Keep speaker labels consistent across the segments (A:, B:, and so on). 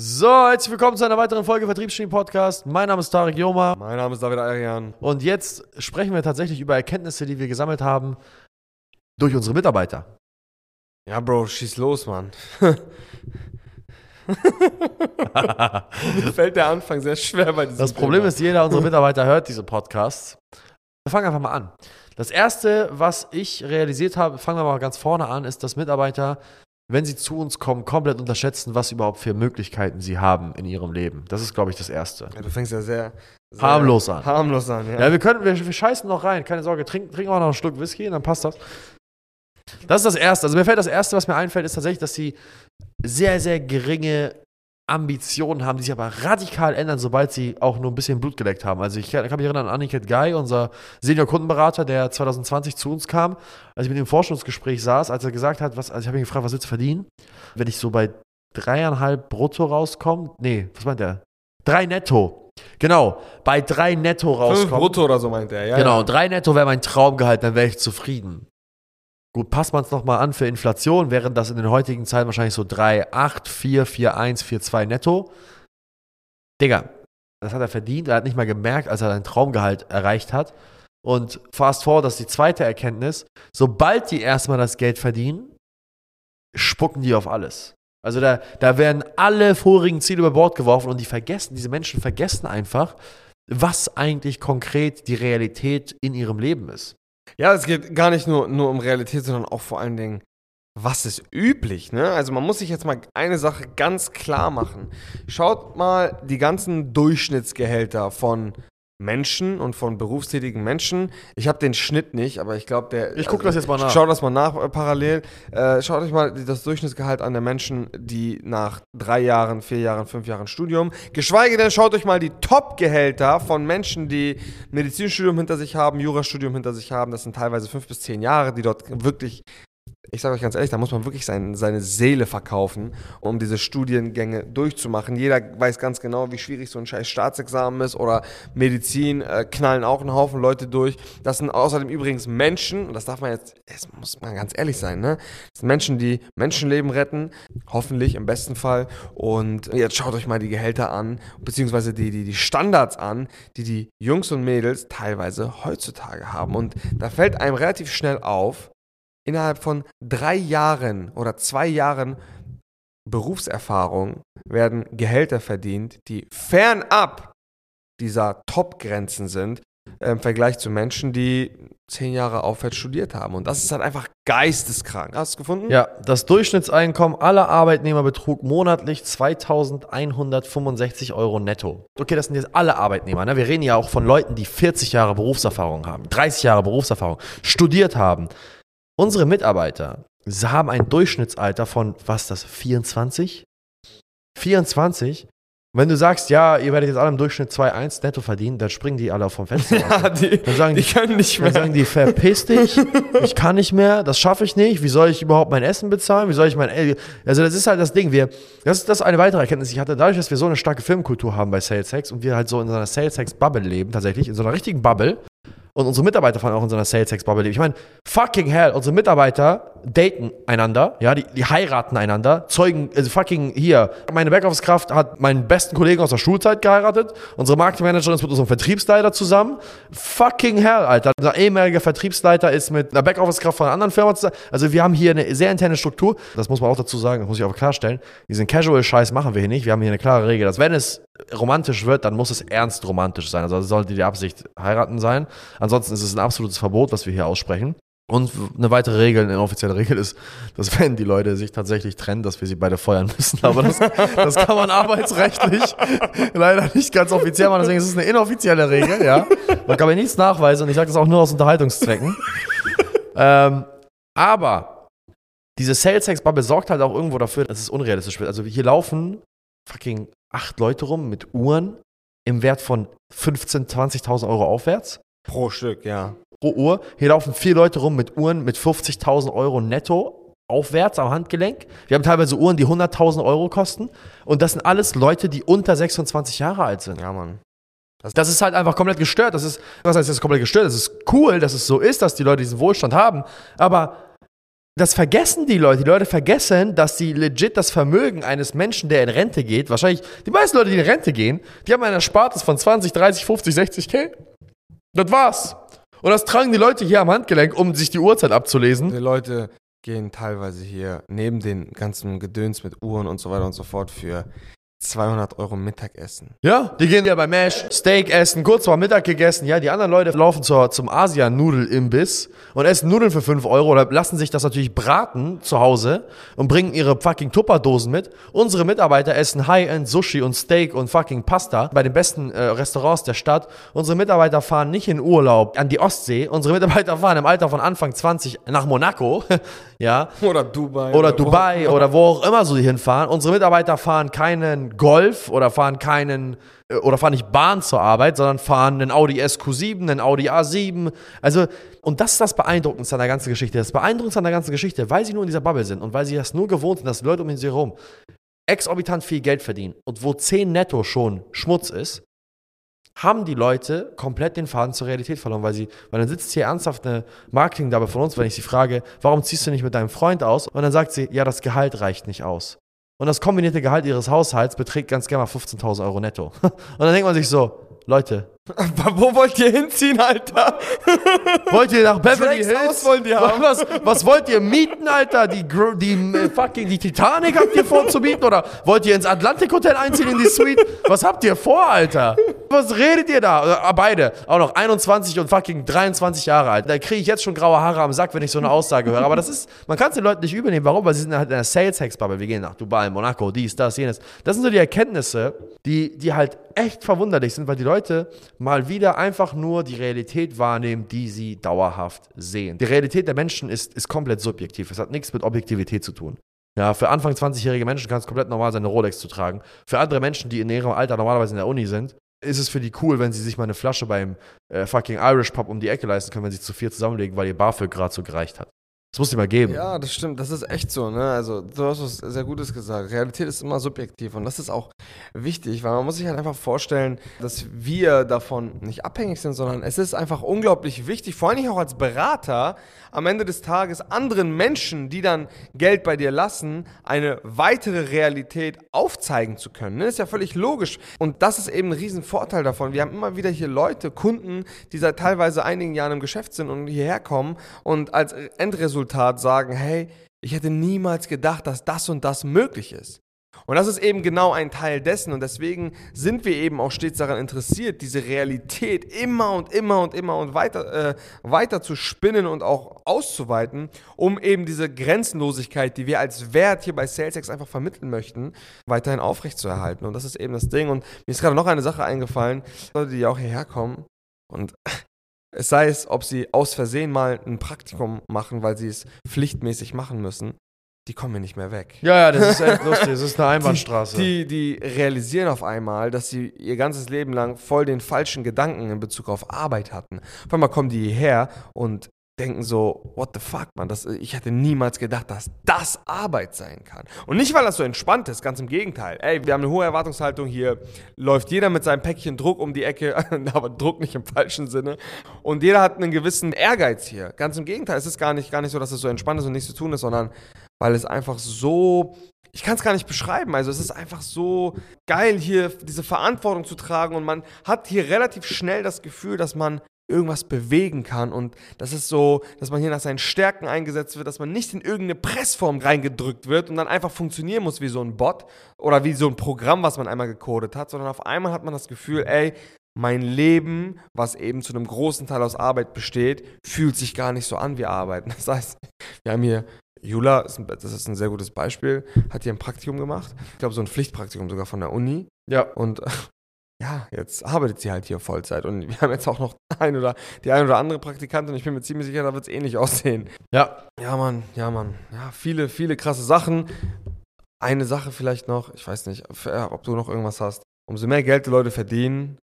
A: So, herzlich willkommen zu einer weiteren Folge Vertriebsstream Podcast. Mein Name ist Tarek Joma
B: Mein Name ist David Arian.
A: und jetzt sprechen wir tatsächlich über Erkenntnisse, die wir gesammelt haben durch unsere Mitarbeiter.
B: Ja, Bro, schieß los, Mann. Mir fällt der Anfang sehr schwer bei diesem
A: Das Problem
B: Thema.
A: ist, jeder unserer Mitarbeiter hört diese Podcasts. Wir fangen einfach mal an. Das erste, was ich realisiert habe, fangen wir mal ganz vorne an, ist, dass Mitarbeiter, wenn sie zu uns kommen, komplett unterschätzen, was überhaupt für Möglichkeiten sie haben in ihrem Leben. Das ist, glaube ich, das erste.
B: Ja, du fängst ja sehr, sehr
A: Harmlos an.
B: Harmlos an, ja.
A: Ja, wir können, wir, wir scheißen noch rein, keine Sorge, trinken, trinken wir noch einen Schluck Whisky und dann passt das. Das ist das Erste. Also mir fällt das Erste, was mir einfällt, ist tatsächlich, dass sie sehr, sehr geringe Ambitionen haben, die sich aber radikal ändern, sobald sie auch nur ein bisschen Blut geleckt haben. Also ich kann, mich erinnern an Aniket Guy, unser Senior-Kundenberater, der 2020 zu uns kam, als ich mit ihm im Forschungsgespräch saß, als er gesagt hat, was, also ich habe ihn gefragt, was willst du verdienen? Wenn ich so bei dreieinhalb brutto rauskomme, nee, was meint der? Drei netto. Genau, bei drei netto
B: Fünf
A: rauskomme.
B: brutto oder so meint er, ja.
A: Genau,
B: Ja.
A: drei netto wäre mein Traumgehalt, dann wäre ich zufrieden. Gut, passt man es nochmal an für Inflation, wären das in den heutigen Zeiten wahrscheinlich so 3,8, 4, 4,1, 4,2 netto. Digga, das hat er verdient. Er hat nicht mal gemerkt, als er sein Traumgehalt erreicht hat. Und fast forward, das ist die zweite Erkenntnis. Sobald die erstmal das Geld verdienen, spucken die auf alles. Also da, da werden alle vorigen Ziele über Bord geworfen und die vergessen, diese Menschen vergessen einfach, was eigentlich konkret die Realität in ihrem Leben ist.
B: Ja, es geht gar nicht nur, nur um Realität, sondern auch vor allen Dingen, was ist üblich, ne? Also man muss sich jetzt mal eine Sache ganz klar machen. Schaut mal die ganzen Durchschnittsgehälter von Menschen und von berufstätigen Menschen. Ich habe den Schnitt nicht, aber ich glaube, der.
A: Ich guck das jetzt mal nach.
B: Schau das mal nach äh, parallel. Äh, schaut euch mal das Durchschnittsgehalt an der Menschen, die nach drei Jahren, vier Jahren, fünf Jahren Studium, geschweige denn schaut euch mal die Top-Gehälter von Menschen, die Medizinstudium hinter sich haben, Jurastudium hinter sich haben. Das sind teilweise fünf bis zehn Jahre, die dort wirklich ich sage euch ganz ehrlich, da muss man wirklich sein, seine Seele verkaufen, um diese Studiengänge durchzumachen. Jeder weiß ganz genau, wie schwierig so ein scheiß Staatsexamen ist oder Medizin äh, knallen auch einen Haufen Leute durch. Das sind außerdem übrigens Menschen, und das darf man jetzt, das muss man ganz ehrlich sein, ne? Das sind Menschen, die Menschenleben retten, hoffentlich im besten Fall. Und jetzt schaut euch mal die Gehälter an, beziehungsweise die, die, die Standards an, die die Jungs und Mädels teilweise heutzutage haben. Und da fällt einem relativ schnell auf, innerhalb von drei Jahren oder zwei Jahren Berufserfahrung werden Gehälter verdient, die fernab dieser Top-Grenzen sind äh, im Vergleich zu Menschen, die zehn Jahre aufwärts studiert haben. Und das ist halt einfach geisteskrank. Hast du es gefunden?
A: Ja, das Durchschnittseinkommen aller Arbeitnehmer betrug monatlich 2165 Euro netto. Okay, das sind jetzt alle Arbeitnehmer. Ne? Wir reden ja auch von Leuten, die 40 Jahre Berufserfahrung haben, 30 Jahre Berufserfahrung, studiert haben. Unsere Mitarbeiter sie haben ein Durchschnittsalter von, was ist das, 24? 24? Wenn du sagst, ja, ihr werdet jetzt alle im Durchschnitt 2,1 netto verdienen, dann springen die alle vom Fenster.
B: Ja, die,
A: Dann sagen
B: die
A: die,
B: können nicht
A: dann
B: mehr.
A: sagen die, verpiss dich, ich kann nicht mehr, das schaffe ich nicht, wie soll ich überhaupt mein Essen bezahlen, wie soll ich mein, El- also das ist halt das Ding, wir, das ist, das ist eine weitere Erkenntnis, ich hatte dadurch, dass wir so eine starke Filmkultur haben bei Sales Hacks und wir halt so in so einer Sales Hacks Bubble leben, tatsächlich, in so einer richtigen Bubble und unsere Mitarbeiter fahren auch in so einer Sales Hacks Bubble leben. Ich meine, fucking hell, unsere Mitarbeiter daten einander, ja, die, die heiraten einander, zeugen, also fucking hier, meine Backoffice-Kraft hat meinen besten Kollegen aus der Schulzeit geheiratet, unsere Marketingmanagerin ist mit unserem Vertriebsleiter zusammen, fucking hell, Alter, unser ehemaliger Vertriebsleiter ist mit einer Backoffice-Kraft von einer anderen Firma zusammen, also wir haben hier eine sehr interne Struktur, das muss man auch dazu sagen, das muss ich auch klarstellen, diesen Casual-Scheiß machen wir hier nicht, wir haben hier eine klare Regel, dass wenn es romantisch wird, dann muss es ernst romantisch sein. Also sollte die Absicht heiraten sein. Ansonsten ist es ein absolutes Verbot, was wir hier aussprechen. Und eine weitere Regel, eine offizielle Regel ist, dass wenn die Leute sich tatsächlich trennen, dass wir sie beide feuern müssen. Aber das, das kann man arbeitsrechtlich leider nicht ganz offiziell machen. Deswegen ist es eine inoffizielle Regel, ja. Man kann mir nichts nachweisen und ich sage das auch nur aus Unterhaltungszwecken. ähm, aber diese Sales Hacks Bubble sorgt halt auch irgendwo dafür, dass es unrealistisch wird. Also hier laufen fucking acht Leute rum mit Uhren im Wert von 15.000, 20.000 Euro aufwärts
B: Pro Stück, ja.
A: Pro Uhr. Hier laufen vier Leute rum mit Uhren mit 50.000 Euro netto aufwärts am Handgelenk. Wir haben teilweise Uhren, die 100.000 Euro kosten. Und das sind alles Leute, die unter 26 Jahre alt sind.
B: Ja, Mann.
A: Das ist halt einfach komplett gestört. Das ist, was heißt das ist komplett gestört? Das ist cool, dass es so ist, dass die Leute diesen Wohlstand haben. Aber das vergessen die Leute. Die Leute vergessen, dass sie legit das Vermögen eines Menschen, der in Rente geht, wahrscheinlich die meisten Leute, die in Rente gehen, die haben ein Erspartes von 20, 30, 50, 60 K. Das war's. Und das tragen die Leute hier am Handgelenk, um sich die Uhrzeit abzulesen.
B: Die Leute gehen teilweise hier neben den ganzen Gedöns mit Uhren und so weiter und so fort für 200 Euro Mittagessen.
A: Ja, die gehen ja bei Mesh Steak essen, kurz vor Mittag gegessen. Ja, die anderen Leute laufen zur, zum Asian-Nudel-Imbiss und essen Nudeln für 5 Euro oder lassen sich das natürlich braten zu Hause und bringen ihre fucking Tupperdosen mit. Unsere Mitarbeiter essen High-End Sushi und Steak und fucking Pasta bei den besten äh, Restaurants der Stadt. Unsere Mitarbeiter fahren nicht in Urlaub an die Ostsee. Unsere Mitarbeiter fahren im Alter von Anfang 20 nach Monaco. ja.
B: Oder Dubai.
A: Oder Dubai oder wo auch immer so die hinfahren. Unsere Mitarbeiter fahren keinen Golf oder fahren keinen äh, oder fahren nicht Bahn zur Arbeit, sondern fahren einen Audi SQ7, einen Audi A7. Also, und das ist das Beeindruckendste an der ganzen Geschichte. Das Beeindruckendste an der ganzen Geschichte, weil sie nur in dieser Bubble sind und weil sie das nur gewohnt sind, dass Leute um sie herum exorbitant viel Geld verdienen und wo 10 netto schon Schmutz ist, haben die Leute komplett den Faden zur Realität verloren, weil sie, weil dann sitzt hier ernsthaft eine Marketingdame von uns, wenn ich sie frage, warum ziehst du nicht mit deinem Freund aus? Und dann sagt sie, ja, das Gehalt reicht nicht aus. Und das kombinierte Gehalt ihres Haushalts beträgt ganz gerne mal 15.000 Euro netto. Und dann denkt man sich so, Leute,
B: Wo wollt ihr hinziehen, Alter?
A: wollt ihr nach Beverly Hills?
B: Haus wollen die haben.
A: Was, was wollt ihr mieten, Alter? Die, die äh, fucking die Titanic habt ihr vor zu mieten? Oder wollt ihr ins Atlantik Hotel einziehen in die Suite? Was habt ihr vor, Alter? Was redet ihr da? Äh, Beide, auch noch 21 und fucking 23 Jahre alt. Da kriege ich jetzt schon graue Haare am Sack, wenn ich so eine Aussage höre. Aber das ist, man kann es den Leuten nicht übernehmen. Warum? Weil sie sind halt in der Sales-Hex-Bubble. Wir gehen nach Dubai, Monaco, dies, das, jenes. Das sind so die Erkenntnisse, die, die halt echt verwunderlich sind, weil die Leute mal wieder einfach nur die Realität wahrnehmen, die sie dauerhaft sehen. Die Realität der Menschen ist, ist komplett subjektiv. Es hat nichts mit Objektivität zu tun. Ja, für Anfang 20-jährige Menschen kann es komplett normal sein, eine Rolex zu tragen. Für andere Menschen, die in ihrem Alter normalerweise in der Uni sind, ist es für die cool, wenn sie sich mal eine Flasche beim äh, fucking Irish Pub um die Ecke leisten können, wenn sie zu vier zusammenlegen, weil ihr BAföG gerade so gereicht hat. Das muss die mal geben.
B: Ja, das stimmt. Das ist echt so, ne? Also, du hast was sehr Gutes gesagt. Realität ist immer subjektiv und das ist auch wichtig, weil man muss sich halt einfach vorstellen, dass wir davon nicht abhängig sind, sondern es ist einfach unglaublich wichtig, vor allem auch als Berater, am Ende des Tages anderen Menschen, die dann Geld bei dir lassen, eine weitere Realität aufzeigen zu können. Ne? Ist ja völlig logisch. Und das ist eben ein Riesenvorteil davon. Wir haben immer wieder hier Leute, Kunden, die seit teilweise einigen Jahren im Geschäft sind und hierher kommen und als Endresultat sagen, hey, ich hätte niemals gedacht, dass das und das möglich ist. Und das ist eben genau ein Teil dessen und deswegen sind wir eben auch stets daran interessiert, diese Realität immer und immer und immer und weiter, äh, weiter zu spinnen und auch auszuweiten, um eben diese Grenzenlosigkeit, die wir als Wert hier bei SalesX einfach vermitteln möchten, weiterhin aufrechtzuerhalten. Und das ist eben das Ding. Und mir ist gerade noch eine Sache eingefallen, Leute, die auch hierher kommen und es sei es, ob sie aus Versehen mal ein Praktikum machen, weil sie es pflichtmäßig machen müssen, die kommen mir nicht mehr weg.
A: Ja, ja, das ist echt lustig. Das ist eine Einbahnstraße.
B: Die, die realisieren auf einmal, dass sie ihr ganzes Leben lang voll den falschen Gedanken in Bezug auf Arbeit hatten. Auf einmal kommen die hierher und denken so, what the fuck, man, das, ich hätte niemals gedacht, dass das Arbeit sein kann. Und nicht, weil das so entspannt ist, ganz im Gegenteil. Ey, wir haben eine hohe Erwartungshaltung hier, läuft jeder mit seinem Päckchen Druck um die Ecke, aber Druck nicht im falschen Sinne. Und jeder hat einen gewissen Ehrgeiz hier. Ganz im Gegenteil, es ist gar nicht, gar nicht so, dass es so entspannt ist und nichts zu tun ist, sondern weil es einfach so ich kann es gar nicht beschreiben. Also es ist einfach so geil, hier diese Verantwortung zu tragen und man hat hier relativ schnell das Gefühl, dass man irgendwas bewegen kann und das ist so, dass man hier nach seinen Stärken eingesetzt wird, dass man nicht in irgendeine Pressform reingedrückt wird und dann einfach funktionieren muss wie so ein Bot oder wie so ein Programm, was man einmal gecodet hat, sondern auf einmal hat man das Gefühl, ey, mein Leben, was eben zu einem großen Teil aus Arbeit besteht, fühlt sich gar nicht so an wie Arbeiten. Das heißt, wir haben hier Jula, das ist ein sehr gutes Beispiel, hat hier ein Praktikum gemacht. Ich glaube, so ein Pflichtpraktikum sogar von der Uni.
A: ja.
B: Und ja, jetzt arbeitet sie halt hier Vollzeit. Und wir haben jetzt auch noch ein oder, die ein oder andere Praktikantin. Ich bin mir ziemlich sicher, da wird es ähnlich aussehen.
A: Ja.
B: Ja, Mann, ja, Mann. Ja, viele, viele krasse Sachen. Eine Sache vielleicht noch, ich weiß nicht, f- äh, ob du noch irgendwas hast. Umso mehr Geld die Leute verdienen,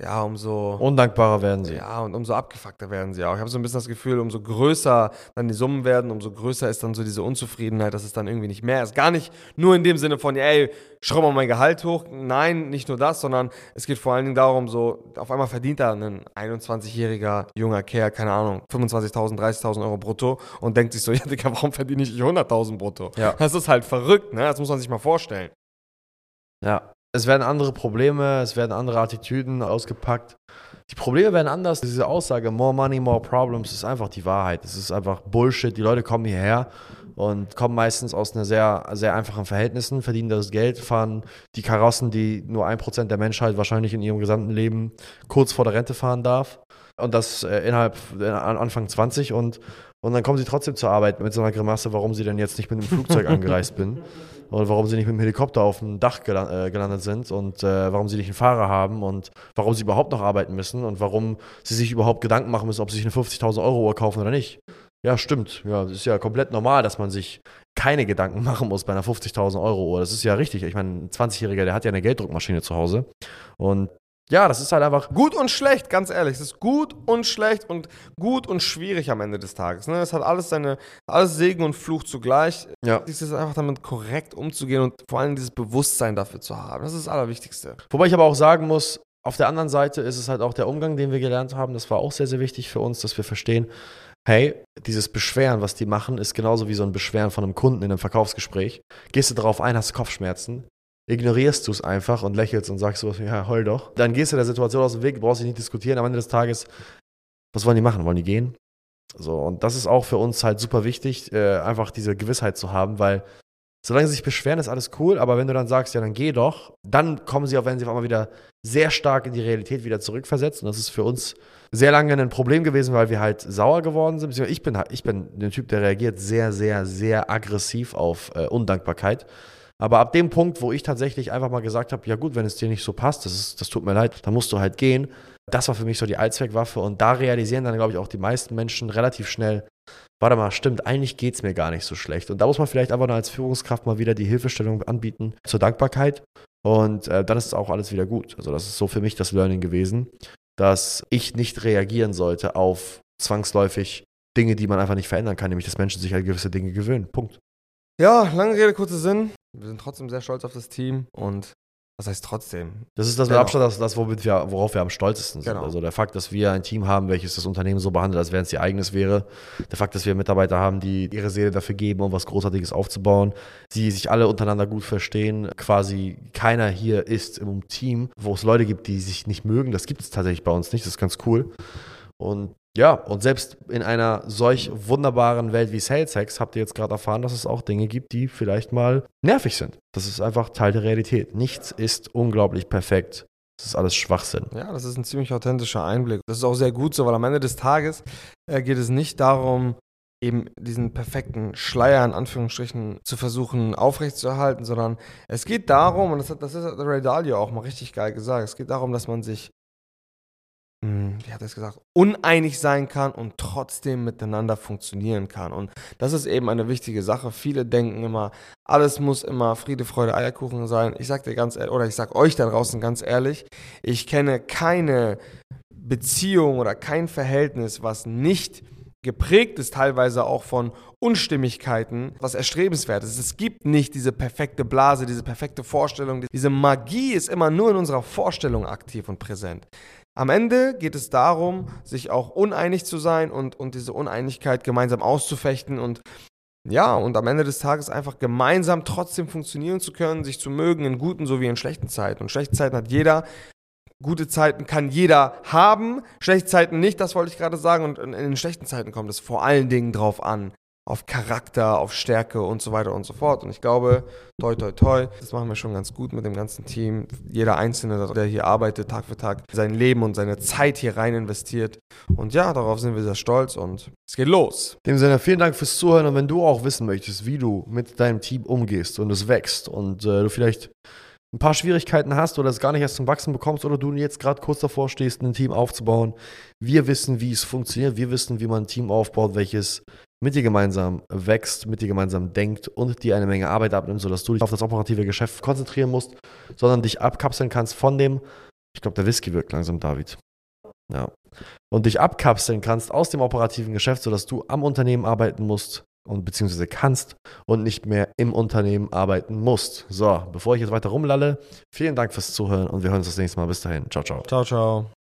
B: ja, umso
A: Undankbarer werden sie.
B: Ja, und umso abgefuckter werden sie auch. Ich habe so ein bisschen das Gefühl, umso größer dann die Summen werden, umso größer ist dann so diese Unzufriedenheit, dass es dann irgendwie nicht mehr ist. Gar nicht nur in dem Sinne von, ey, schraub mal mein Gehalt hoch. Nein, nicht nur das, sondern es geht vor allen Dingen darum, so, auf einmal verdient da ein 21-jähriger junger Kerl, keine Ahnung, 25.000, 30.000 Euro brutto und denkt sich so, ja, Digga, warum verdiene ich 100.000 brutto?
A: Ja.
B: Das ist halt verrückt, ne? Das muss man sich mal vorstellen.
A: Ja. Es werden andere Probleme, es werden andere Attitüden ausgepackt. Die Probleme werden anders. Diese Aussage, more money, more problems, ist einfach die Wahrheit. Es ist einfach Bullshit. Die Leute kommen hierher und kommen meistens aus einer sehr, sehr einfachen Verhältnissen, verdienen das Geld, fahren die Karossen, die nur ein Prozent der Menschheit wahrscheinlich in ihrem gesamten Leben kurz vor der Rente fahren darf. Und das äh, innerhalb äh, Anfang 20 und, und dann kommen sie trotzdem zur Arbeit mit so einer Grimasse, warum sie denn jetzt nicht mit einem Flugzeug angereist bin und warum sie nicht mit dem Helikopter auf dem Dach äh, gelandet sind und äh, warum sie nicht einen Fahrer haben und warum sie überhaupt noch arbeiten müssen und warum sie sich überhaupt Gedanken machen müssen, ob sie sich eine 50.000 Euro Uhr kaufen oder nicht. Ja, stimmt. Ja, es ist ja komplett normal, dass man sich keine Gedanken machen muss bei einer 50.000 Euro Uhr. Das ist ja richtig. Ich meine, ein 20-Jähriger, der hat ja eine Gelddruckmaschine zu Hause. Und ja, das ist halt einfach.
B: Gut und schlecht, ganz ehrlich. Es ist gut und schlecht und gut und schwierig am Ende des Tages. Ne? Es hat alles seine, alles Segen und Fluch zugleich.
A: Ja.
B: Es ist einfach damit korrekt umzugehen und vor allem dieses Bewusstsein dafür zu haben. Das ist das Allerwichtigste.
A: Wobei ich aber auch sagen muss, auf der anderen Seite ist es halt auch der Umgang, den wir gelernt haben. Das war auch sehr, sehr wichtig für uns, dass wir verstehen, hey, dieses Beschweren, was die machen, ist genauso wie so ein Beschweren von einem Kunden in einem Verkaufsgespräch. Gehst du darauf ein, hast Kopfschmerzen, ignorierst du es einfach und lächelst und sagst wie, ja, heul doch. Dann gehst du der Situation aus dem Weg, brauchst dich nicht diskutieren. Am Ende des Tages, was wollen die machen? Wollen die gehen? So, und das ist auch für uns halt super wichtig, äh, einfach diese Gewissheit zu haben, weil solange sie sich beschweren, ist alles cool, aber wenn du dann sagst, ja, dann geh doch, dann kommen sie auch, wenn sie auf einmal wieder sehr stark in die Realität wieder zurückversetzt. Und das ist für uns sehr lange ein Problem gewesen, weil wir halt sauer geworden sind. Ich bin, ich bin ein Typ, der reagiert sehr, sehr, sehr aggressiv auf äh, Undankbarkeit. Aber ab dem Punkt, wo ich tatsächlich einfach mal gesagt habe, ja gut, wenn es dir nicht so passt, das, ist, das tut mir leid, dann musst du halt gehen. Das war für mich so die Allzweckwaffe und da realisieren dann, glaube ich, auch die meisten Menschen relativ schnell, warte mal, stimmt, eigentlich geht es mir gar nicht so schlecht. Und da muss man vielleicht einfach nur als Führungskraft mal wieder die Hilfestellung anbieten zur Dankbarkeit und äh, dann ist es auch alles wieder gut. Also das ist so für mich das Learning gewesen, dass ich nicht reagieren sollte auf zwangsläufig Dinge, die man einfach nicht verändern kann, nämlich dass Menschen sich an gewisse Dinge gewöhnen. Punkt.
B: Ja, lange Rede, kurzer Sinn. Wir sind trotzdem sehr stolz auf das Team und was heißt trotzdem?
A: Das ist das
B: Genau.
A: mit Abstand, das, das womit wir, worauf wir am stolzesten sind.
B: Genau.
A: Also der Fakt, dass wir ein Team haben, welches das Unternehmen so behandelt, als wenn es ihr eigenes wäre. Der Fakt, dass wir Mitarbeiter haben, die ihre Seele dafür geben, um was Großartiges aufzubauen. Sie sich alle untereinander gut verstehen. Quasi keiner hier ist im Team, wo es Leute gibt, die sich nicht mögen. Das gibt es tatsächlich bei uns nicht. Das ist ganz cool. Und ja, und selbst in einer solch wunderbaren Welt wie SalesX habt ihr jetzt gerade erfahren, dass es auch Dinge gibt, die vielleicht mal nervig sind. Das ist einfach Teil der Realität. Nichts ist unglaublich perfekt. Das ist alles Schwachsinn.
B: Ja, das ist ein ziemlich authentischer Einblick. Das ist auch sehr gut so, weil am Ende des Tages äh, geht es nicht darum, eben diesen perfekten Schleier in Anführungsstrichen zu versuchen aufrechtzuerhalten, sondern es geht darum, und das hat, das hat Ray Dalio auch mal richtig geil gesagt, es geht darum, dass man sich, wie hat er es gesagt, uneinig sein kann und trotzdem miteinander funktionieren kann. Und das ist eben eine wichtige Sache. Viele denken immer, alles muss immer Friede, Freude, Eierkuchen sein. Ich sag dir ganz ehrlich, oder ich sag euch da draußen ganz ehrlich, ich kenne keine Beziehung oder kein Verhältnis, was nicht geprägt ist teilweise auch von Unstimmigkeiten, was erstrebenswert ist. Es gibt nicht diese perfekte Blase, diese perfekte Vorstellung. Diese Magie ist immer nur in unserer Vorstellung aktiv und präsent. Am Ende geht es darum, sich auch uneinig zu sein und, und diese Uneinigkeit gemeinsam auszufechten und ja, und am Ende des Tages einfach gemeinsam trotzdem funktionieren zu können, sich zu mögen in guten sowie in schlechten Zeiten. Und schlechte Zeiten hat jeder, gute Zeiten kann jeder haben, schlechte Zeiten nicht, das wollte ich gerade sagen. Und in den schlechten Zeiten kommt es vor allen Dingen drauf an. Auf Charakter, auf Stärke und so weiter und so fort. Und ich glaube, toi, toi, toi, das machen wir schon ganz gut mit dem ganzen Team. Jeder Einzelne, der hier arbeitet, Tag für Tag, sein Leben und seine Zeit hier rein investiert. Und ja, darauf sind wir sehr stolz und es geht los.
A: In dem Sinne, vielen Dank fürs Zuhören und wenn du auch wissen möchtest, wie du mit deinem Team umgehst und es wächst und äh, du vielleicht ein paar Schwierigkeiten hast oder es gar nicht erst zum Wachsen bekommst oder du jetzt gerade kurz davor stehst, ein Team aufzubauen, wir wissen, wie es funktioniert, wir wissen, wie man ein Team aufbaut, welches mit dir gemeinsam wächst, mit dir gemeinsam denkt und dir eine Menge Arbeit abnimmt, sodass du dich auf das operative Geschäft konzentrieren musst, sondern dich abkapseln kannst von dem Ich glaube, der Whisky wirkt langsam, David. Ja. Und dich abkapseln kannst aus dem operativen Geschäft, sodass du am Unternehmen arbeiten musst und beziehungsweise kannst und nicht mehr im Unternehmen arbeiten musst. So, bevor ich jetzt weiter rumlalle, vielen Dank fürs Zuhören und wir hören uns das nächste Mal. Bis dahin. Ciao, ciao.
B: Ciao, ciao.